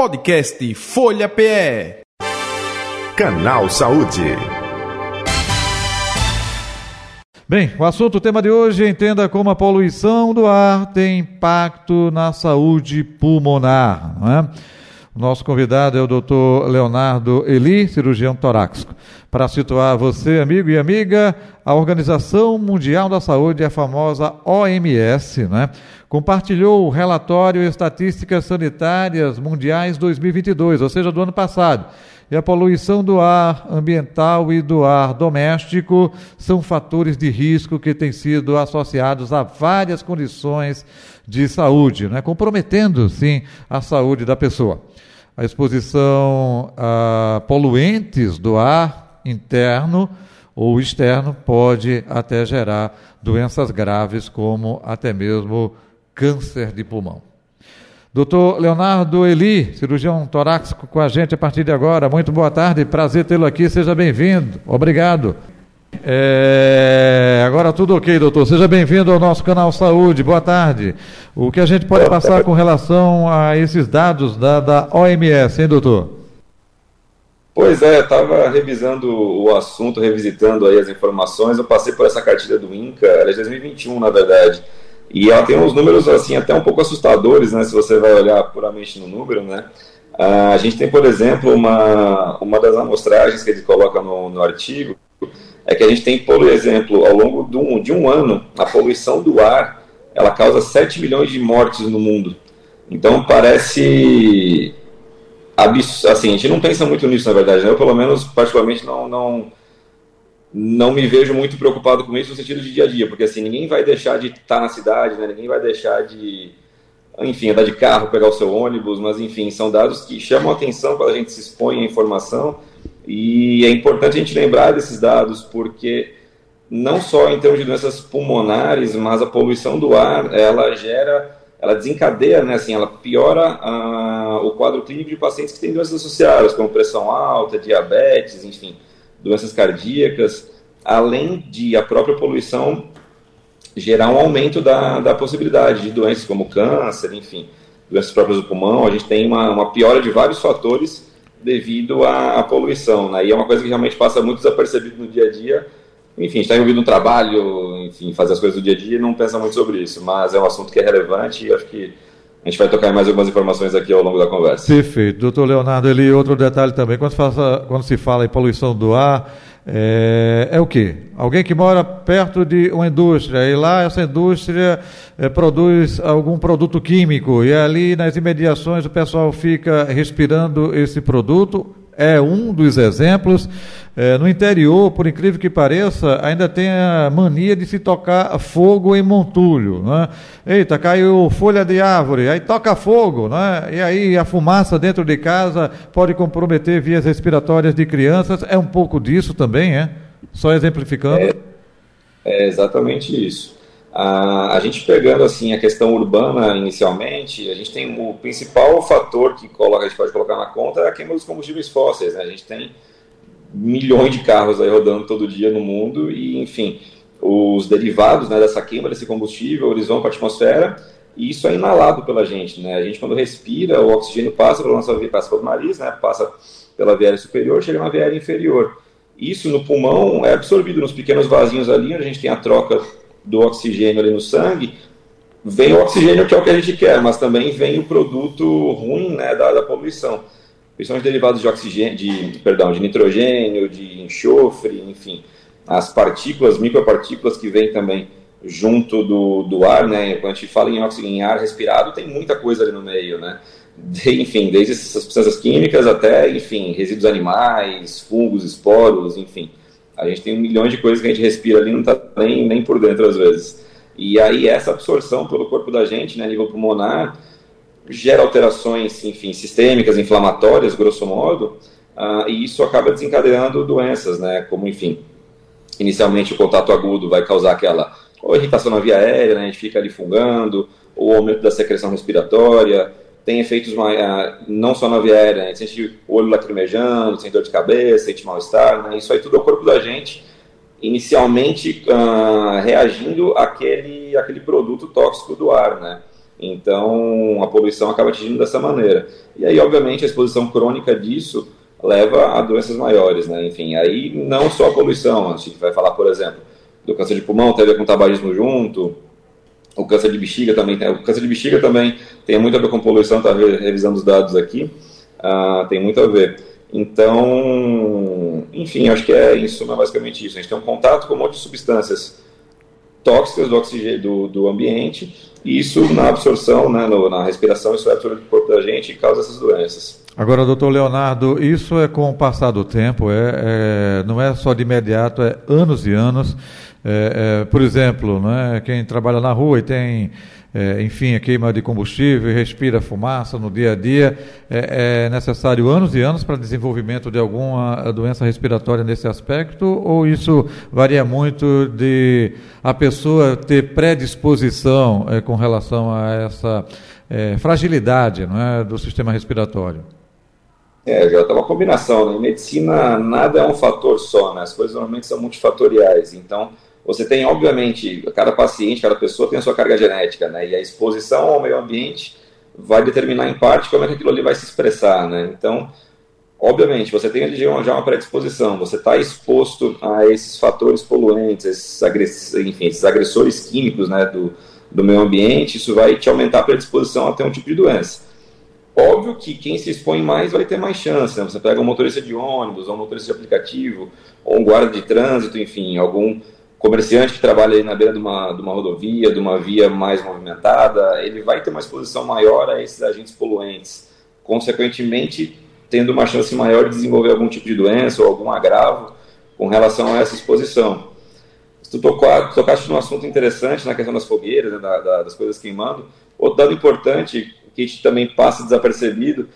Podcast Folha PE. Canal Saúde. Bem, o assunto, o tema de hoje, entenda como a poluição do ar tem impacto na saúde pulmonar. Não é? O nosso convidado é o Dr. Leonardo Eli, cirurgião torácico. Para situar você, amigo e amiga, a Organização Mundial da Saúde, a famosa OMS, né, compartilhou o relatório Estatísticas Sanitárias Mundiais 2022, ou seja, do ano passado. E a poluição do ar ambiental e do ar doméstico são fatores de risco que têm sido associados a várias condições de saúde, né, comprometendo, sim, a saúde da pessoa a exposição a poluentes do ar interno ou externo pode até gerar doenças graves, como até mesmo câncer de pulmão. Doutor Leonardo Eli, cirurgião torácico com a gente a partir de agora. Muito boa tarde, prazer tê-lo aqui, seja bem-vindo. Obrigado. É, agora tudo ok, doutor. Seja bem-vindo ao nosso canal Saúde. Boa tarde. O que a gente pode passar com relação a esses dados da, da OMS, hein, doutor? Pois é, estava revisando o assunto, revisitando aí as informações. Eu passei por essa cartilha do INCA, era de 2021, na verdade. E ela tem uns números assim até um pouco assustadores, né? Se você vai olhar puramente no número, né? Uh, a gente tem, por exemplo, uma, uma das amostragens que ele coloca no, no artigo, é que a gente tem, por exemplo, ao longo de um, de um ano, a poluição do ar, ela causa 7 milhões de mortes no mundo. Então parece assim, a gente não pensa muito nisso, na verdade. Né? Eu, pelo menos, particularmente, não, não, não me vejo muito preocupado com isso no sentido de dia a dia, porque assim, ninguém vai deixar de estar na cidade, né? ninguém vai deixar de, enfim, andar de carro, pegar o seu ônibus, mas enfim, são dados que chamam atenção quando a gente se expõe à informação. E é importante a gente lembrar desses dados, porque não só em termos de doenças pulmonares, mas a poluição do ar, ela gera, ela desencadeia, né, assim, ela piora uh, o quadro clínico de pacientes que têm doenças associadas, como pressão alta, diabetes, enfim, doenças cardíacas, além de a própria poluição gerar um aumento da, da possibilidade de doenças como câncer, enfim, doenças próprias do pulmão, a gente tem uma, uma piora de vários fatores devido à, à poluição. Né? E é uma coisa que realmente passa muito desapercebido no dia a dia. Enfim, está envolvido no trabalho, enfim, fazer as coisas do dia a dia e não pensa muito sobre isso. Mas é um assunto que é relevante e acho que a gente vai tocar mais algumas informações aqui ao longo da conversa. Perfeito. Doutor Leonardo, ele outro detalhe também, quando, faça, quando se fala em poluição do ar, é, é o quê? Alguém que mora perto de uma indústria e lá essa indústria é, produz algum produto químico e ali nas imediações o pessoal fica respirando esse produto é um dos exemplos. É, no interior, por incrível que pareça, ainda tem a mania de se tocar fogo em montulho. Né? Eita, caiu folha de árvore, aí toca fogo, né? e aí a fumaça dentro de casa pode comprometer vias respiratórias de crianças. É um pouco disso também, é? Só exemplificando. É, é exatamente isso. A, a gente pegando assim a questão urbana inicialmente, a gente tem o principal fator que coloca, a gente pode colocar na conta é a queima dos combustíveis fósseis. Né? A gente tem milhões de carros aí rodando todo dia no mundo e, enfim, os derivados né, dessa queima desse combustível, eles vão para a atmosfera e isso é inalado pela gente. Né? A gente, quando respira, o oxigênio passa pela nossa passa pelo nariz, né? passa pela via superior, chega na via inferior. Isso no pulmão é absorvido nos pequenos vasinhos ali, onde a gente tem a troca do oxigênio ali no sangue, vem o oxigênio que é o que a gente quer, mas também vem o produto ruim né, da, da poluição. Principalmente derivados de oxigênio, de, perdão, de nitrogênio, de enxofre, enfim, as partículas, micropartículas que vêm também junto do, do ar, né? Quando a gente fala em oxigênio, em ar respirado, tem muita coisa ali no meio, né? De, enfim, desde essas substâncias químicas até, enfim, resíduos animais, fungos, esporos, enfim. A gente tem milhões de coisas que a gente respira ali não está nem, nem por dentro às vezes. E aí essa absorção pelo corpo da gente, né, nível pulmonar, gera alterações, enfim, sistêmicas, inflamatórias, grosso modo, uh, e isso acaba desencadeando doenças, né, como, enfim, inicialmente o contato agudo vai causar aquela ou irritação na via aérea, né, a gente fica ali fungando, ou aumento da secreção respiratória, tem efeitos ah, não só na via aérea, né? sente o olho lacrimejando, sente dor de cabeça, sente mal-estar, né? isso aí tudo é o corpo da gente, inicialmente uh, reagindo àquele, àquele produto tóxico do ar, né? Então, a poluição acaba atingindo dessa maneira. E aí, obviamente, a exposição crônica disso leva a doenças maiores, né? Enfim, aí não só a poluição, a gente vai falar, por exemplo, do câncer de pulmão, tem a ver com tabagismo junto, o câncer de bexiga também, tem, o câncer de bexiga também tem muito a ver com poluição, tá revisando os dados aqui, uh, tem muito a ver. Então, enfim, acho que é, em suma, basicamente isso. A gente tem um contato com um monte de substâncias tóxicas do oxigênio do, do ambiente, e isso na absorção, né, no, na respiração, isso é absorvido do corpo da gente e causa essas doenças. Agora, doutor Leonardo, isso é com o passar do tempo, é, é não é só de imediato, é anos e anos. É, é, por exemplo, né, quem trabalha na rua e tem, é, enfim, a queima de combustível respira fumaça no dia a dia, é, é necessário anos e anos para desenvolvimento de alguma doença respiratória nesse aspecto? Ou isso varia muito de a pessoa ter predisposição é, com relação a essa fragilidade é, do sistema respiratório? É, já tá uma combinação. Né? Em medicina, nada é um fator só, né? As coisas normalmente são multifatoriais. Então, você tem, obviamente, cada paciente, cada pessoa tem a sua carga genética, né? E a exposição ao meio ambiente vai determinar, em parte, como é que aquilo ali vai se expressar, né? Então, obviamente, você tem já uma predisposição, você está exposto a esses fatores poluentes, esses, agress... enfim, esses agressores químicos, né, do, do meio ambiente, isso vai te aumentar a predisposição a ter um tipo de doença. Óbvio que quem se expõe mais vai ter mais chance. Né? Você pega um motorista de ônibus, ou um motorista de aplicativo, ou um guarda de trânsito, enfim, algum comerciante que trabalha aí na beira de uma, de uma rodovia, de uma via mais movimentada, ele vai ter uma exposição maior a esses agentes poluentes. Consequentemente, tendo uma chance maior de desenvolver algum tipo de doença ou algum agravo com relação a essa exposição. Tu tocaste num assunto interessante na questão das fogueiras, né, da, da, das coisas queimando, outro dado importante que a gente também passa desapercebido,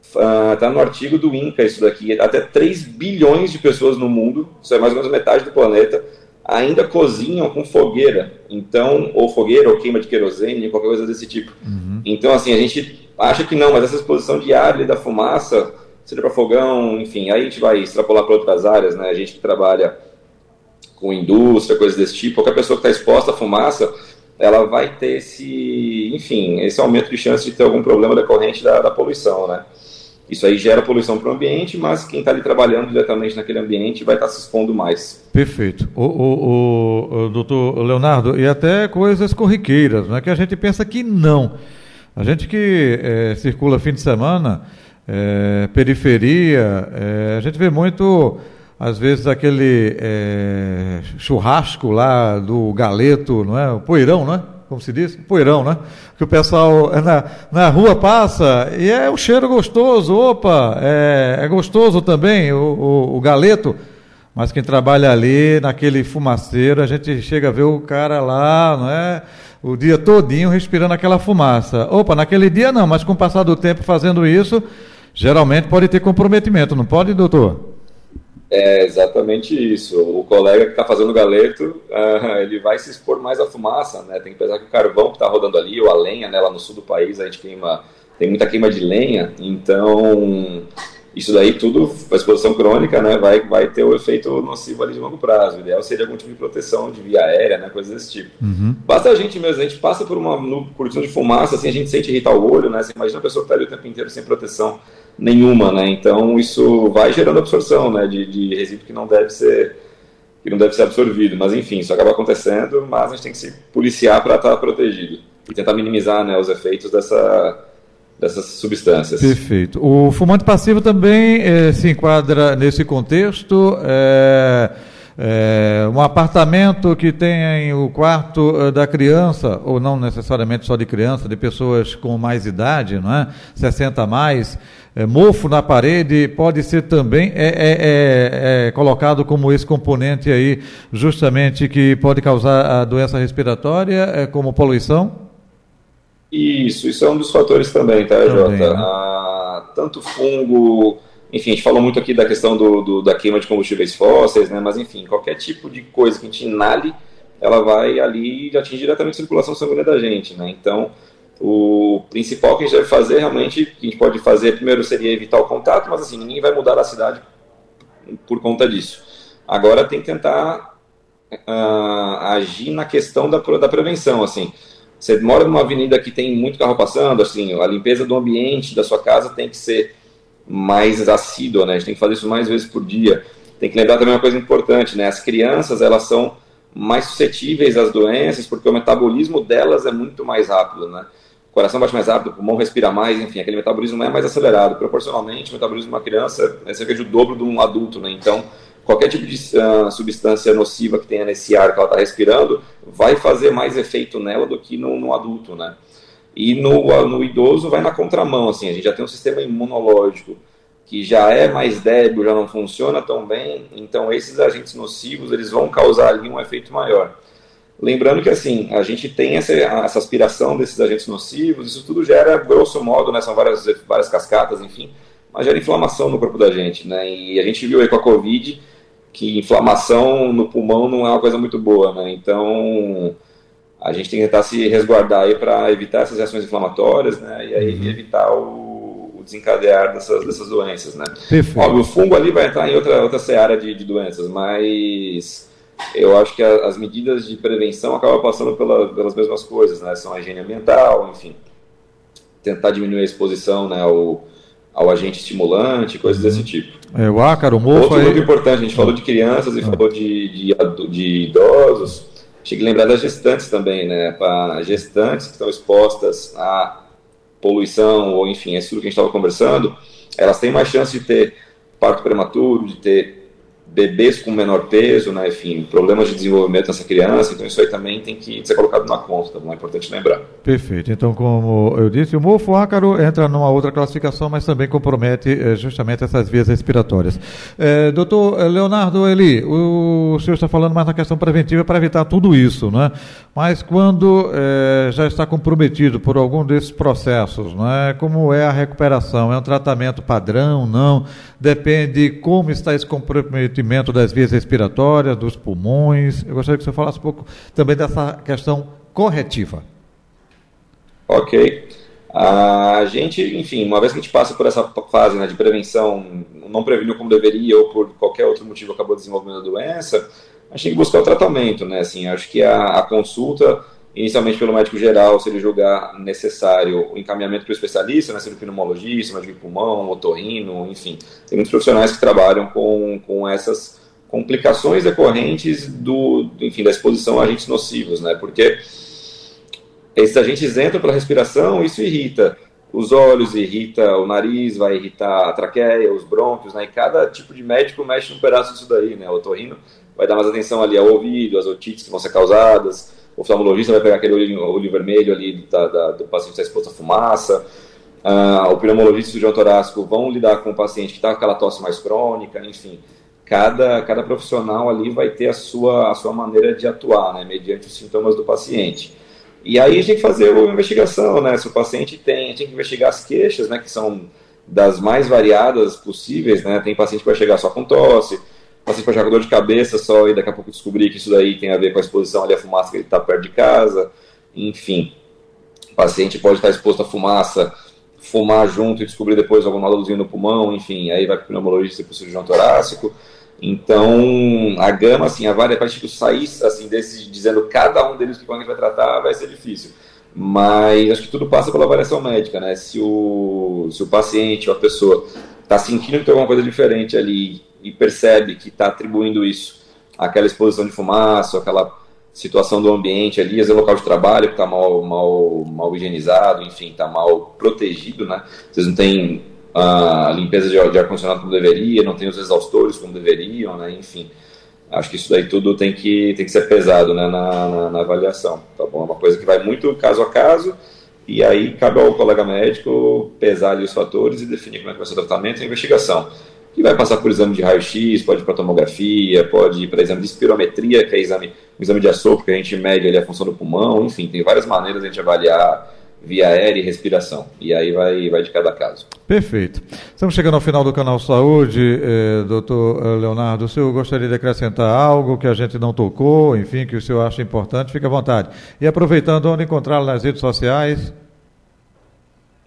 está ah, uh, no artigo do INCA isso daqui, até 3 bilhões de pessoas no mundo, isso é mais ou menos metade do planeta, ainda cozinham com fogueira, então, ou fogueira, ou queima de querosene, qualquer coisa desse tipo. Uhum. Então, assim, a gente acha que não, mas essa exposição diária da fumaça, seja para fogão, enfim, aí a gente vai extrapolar para outras áreas, né? A gente que trabalha com indústria, coisas desse tipo, qualquer pessoa que está exposta à fumaça, ela vai ter esse, enfim, esse aumento de chance de ter algum problema decorrente da, da poluição, né? Isso aí gera poluição para o ambiente, mas quem está ali trabalhando diretamente naquele ambiente vai estar tá se expondo mais. Perfeito. O, o, o, o doutor Leonardo, e até coisas corriqueiras, né, que a gente pensa que não. A gente que é, circula fim de semana, é, periferia, é, a gente vê muito às vezes aquele churrasco lá do galeto, não é? O poeirão, não é? Como se diz? Poeirão, né? Que o pessoal é na, na rua passa e é um cheiro gostoso, opa, é, é gostoso também o, o, o, galeto, mas quem trabalha ali naquele fumaceiro, a gente chega a ver o cara lá, não é? O dia todinho respirando aquela fumaça. Opa, naquele dia não, mas com o passar do tempo fazendo isso, geralmente pode ter comprometimento, não pode, doutor? É exatamente isso. O colega que está fazendo o galeto, uh, ele vai se expor mais à fumaça, né? Tem que pensar que o carvão que está rodando ali, ou a lenha, né? Lá no sul do país a gente queima, tem muita queima de lenha, então isso daí tudo, a exposição crônica, né? Vai, vai ter o efeito nocivo ali de longo prazo. O ideal seria algum tipo de proteção de via aérea, né? Coisas desse tipo. Uhum. Basta a gente mesmo, a gente passa por uma cortina de fumaça, assim, a gente sente irritar o olho, né? Você imagina a pessoa que está ali o tempo inteiro sem proteção nenhuma, né? Então isso vai gerando absorção, né? De, de resíduo que não deve ser que não deve ser absorvido, mas enfim, isso acaba acontecendo, mas a gente tem que se policiar para estar tá protegido e tentar minimizar, né, os efeitos dessa dessas substâncias. Perfeito. O fumante passivo também eh, se enquadra nesse contexto. Eh, é, um apartamento que tem o quarto eh, da criança, ou não necessariamente só de criança, de pessoas com mais idade, não é? 60 a mais, é, mofo na parede pode ser também é, é, é, é, colocado como esse componente aí, justamente que pode causar a doença respiratória, é, como poluição? Isso, isso é um dos fatores também, tá, também, Jota? Né? Ah, tanto fungo, enfim, a gente falou muito aqui da questão do, do, da queima de combustíveis fósseis, né? Mas enfim, qualquer tipo de coisa que a gente inale, ela vai ali e atingir diretamente a circulação sanguínea da gente, né? Então, o principal que a gente deve fazer, realmente, que a gente pode fazer, primeiro seria evitar o contato, mas assim, ninguém vai mudar a cidade por conta disso. Agora tem que tentar uh, agir na questão da, da prevenção, assim. Você mora numa avenida que tem muito carro passando, assim, a limpeza do ambiente da sua casa tem que ser mais assídua, né? A gente tem que fazer isso mais vezes por dia. Tem que lembrar também uma coisa importante, né? As crianças, elas são mais suscetíveis às doenças porque o metabolismo delas é muito mais rápido, né? Coração bate mais rápido, o pulmão respira mais, enfim, aquele metabolismo é mais acelerado. Proporcionalmente, o metabolismo de uma criança é cerca de o dobro de um adulto, né? Então, qualquer tipo de uh, substância nociva que tenha nesse ar que ela está respirando vai fazer mais efeito nela do que no, no adulto, né? E no, uh, no idoso vai na contramão, assim, a gente já tem um sistema imunológico que já é mais débil, já não funciona tão bem, então esses agentes nocivos eles vão causar ali um efeito maior. Lembrando que assim, a gente tem essa, essa aspiração desses agentes nocivos, isso tudo gera, grosso modo, né, são várias, várias cascatas, enfim, mas gera inflamação no corpo da gente, né, e a gente viu aí com a Covid que inflamação no pulmão não é uma coisa muito boa, né? Então a gente tem que tentar se resguardar aí para evitar essas reações inflamatórias, né? E aí uhum. evitar o, o, desencadear dessas, dessas doenças, né? Óbvio, o fungo ali vai entrar em outra, outra seara de, de doenças, mas eu acho que a, as medidas de prevenção acabam passando pela, pelas mesmas coisas, né? São a higiene ambiental, enfim, tentar diminuir a exposição, né? Ao, ao agente estimulante, coisas desse uhum. tipo. É, o ácaro, o mofo... Outro muito importante, a gente falou de crianças e ah. falou de, de, de idosos, tinha que lembrar das gestantes também, né? Para gestantes que estão expostas à poluição, ou enfim, é isso que a gente estava conversando, elas têm mais chance de ter parto prematuro, de ter bebês com menor peso, né, enfim, problemas de desenvolvimento nessa criança, então isso aí também tem que ser colocado na conta, tá bom? É importante lembrar. Perfeito. Então, como eu disse, o mofo ácaro entra numa outra classificação, mas também compromete eh, justamente essas vias respiratórias. Eh, doutor Leonardo Eli, o senhor está falando mais na questão preventiva para evitar tudo isso, né? Mas quando eh, já está comprometido por algum desses processos, né? Como é a recuperação? É um tratamento padrão? Não? Depende como está esse comprometimento entupimento das vias respiratórias, dos pulmões. Eu gostaria que você falasse um pouco também dessa questão corretiva. Ok. A gente, enfim, uma vez que a gente passa por essa fase né, de prevenção, não preveniu como deveria ou por qualquer outro motivo acabou desenvolvendo a doença, a gente tem que buscar o tratamento, né? Assim, acho que a, a consulta inicialmente pelo médico geral, se ele julgar necessário o encaminhamento para o especialista, né, sendo pneumologista, médico de pulmão, otorrino, enfim. Tem muitos profissionais que trabalham com, com essas complicações decorrentes do, enfim, da exposição a agentes nocivos, né, porque esses agentes entram pela respiração isso irrita os olhos, irrita o nariz, vai irritar a traqueia, os brônquios, né, e cada tipo de médico mexe um pedaço disso daí, né, o otorrino vai dar mais atenção ali ao ouvido, às otites que vão ser causadas, o oftalmologista vai pegar aquele olho, olho vermelho ali da, da, do paciente que está exposto à fumaça, uh, o pneumologista e o cirurgião torácico vão lidar com o paciente que está com aquela tosse mais crônica, enfim. Cada, cada profissional ali vai ter a sua, a sua maneira de atuar, né, mediante os sintomas do paciente. E aí a gente tem que fazer uma investigação, né, se o paciente tem, tem que investigar as queixas, né, que são das mais variadas possíveis, né, tem paciente que vai chegar só com tosse, passei para jogador de cabeça só e daqui a pouco descobri que isso daí tem a ver com a exposição ali à fumaça que ele está perto de casa, enfim. O paciente pode estar exposto à fumaça, fumar junto e descobrir depois algum nódulozinho no pulmão, enfim, aí vai para o pneumologista e para o cirurgião torácico. Então, a gama, assim, a várias partes tipo, sair assim, desse, dizendo cada um deles que a gente vai tratar vai ser difícil. Mas acho que tudo passa pela avaliação médica, né? Se o, se o paciente ou a pessoa está sentindo que tem alguma coisa diferente ali e percebe que está atribuindo isso àquela exposição de fumaça, aquela situação do ambiente ali, às vezes é local de trabalho que está mal, mal, mal higienizado, enfim, está mal protegido, né? Vocês não têm a limpeza de, de ar-condicionado como deveria, não tem os exaustores como deveriam, né? Enfim, acho que isso daí tudo tem que, tem que ser pesado né? na, na, na avaliação, tá bom? É uma coisa que vai muito caso a caso, e aí cabe ao colega médico pesar ali os fatores e definir como é que vai ser o tratamento e a investigação que vai passar por exame de raio-x, pode ir para tomografia, pode ir para exame de espirometria, que é exame, um exame de assopro, que a gente mede ali a função do pulmão, enfim, tem várias maneiras de a gente avaliar via aérea e respiração. E aí vai, vai de cada caso. Perfeito. Estamos chegando ao final do canal Saúde, eh, doutor eh, Leonardo. O senhor gostaria de acrescentar algo que a gente não tocou, enfim, que o senhor acha importante? Fique à vontade. E aproveitando, onde encontrá-lo nas redes sociais?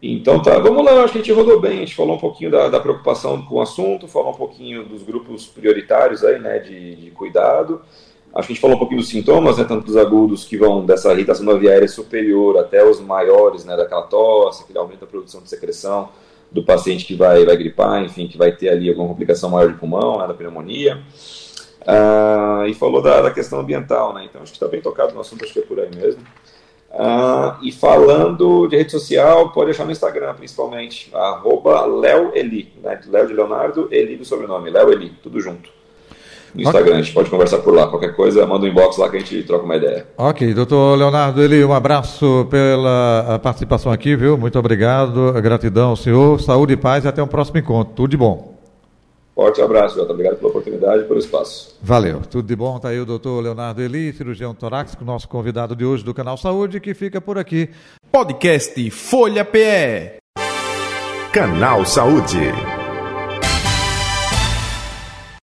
Então tá, vamos lá, acho que a gente rodou bem, a gente falou um pouquinho da, da preocupação com o assunto, falou um pouquinho dos grupos prioritários aí, né, de, de cuidado. Acho que a gente falou um pouquinho dos sintomas, né, tanto dos agudos que vão dessa irritação aérea superior até os maiores, né, daquela tosse, que aumenta a produção de secreção do paciente que vai, vai gripar, enfim, que vai ter ali alguma complicação maior de pulmão, né, da pneumonia. Ah, e falou da, da, questão ambiental, né, então acho que está bem tocado no assunto, acho que é por aí mesmo. Ah, e falando de rede social, pode achar no Instagram, principalmente, arroba Léo Eli, né, Léo de Leonardo, Eli do sobrenome, Léo Eli, tudo junto no Instagram. Okay. A gente pode conversar por lá. Qualquer coisa, manda um inbox lá que a gente troca uma ideia. Ok, doutor Leonardo, ele, um abraço pela participação aqui, viu? Muito obrigado, gratidão, senhor. Saúde e paz e até o um próximo encontro. Tudo de bom. Forte abraço, Jota. Obrigado pela oportunidade e pelo espaço. Valeu. Tudo de bom. Está aí o doutor Leonardo Eli, cirurgião torácico, nosso convidado de hoje do Canal Saúde, que fica por aqui. Podcast Folha PE. Canal Saúde.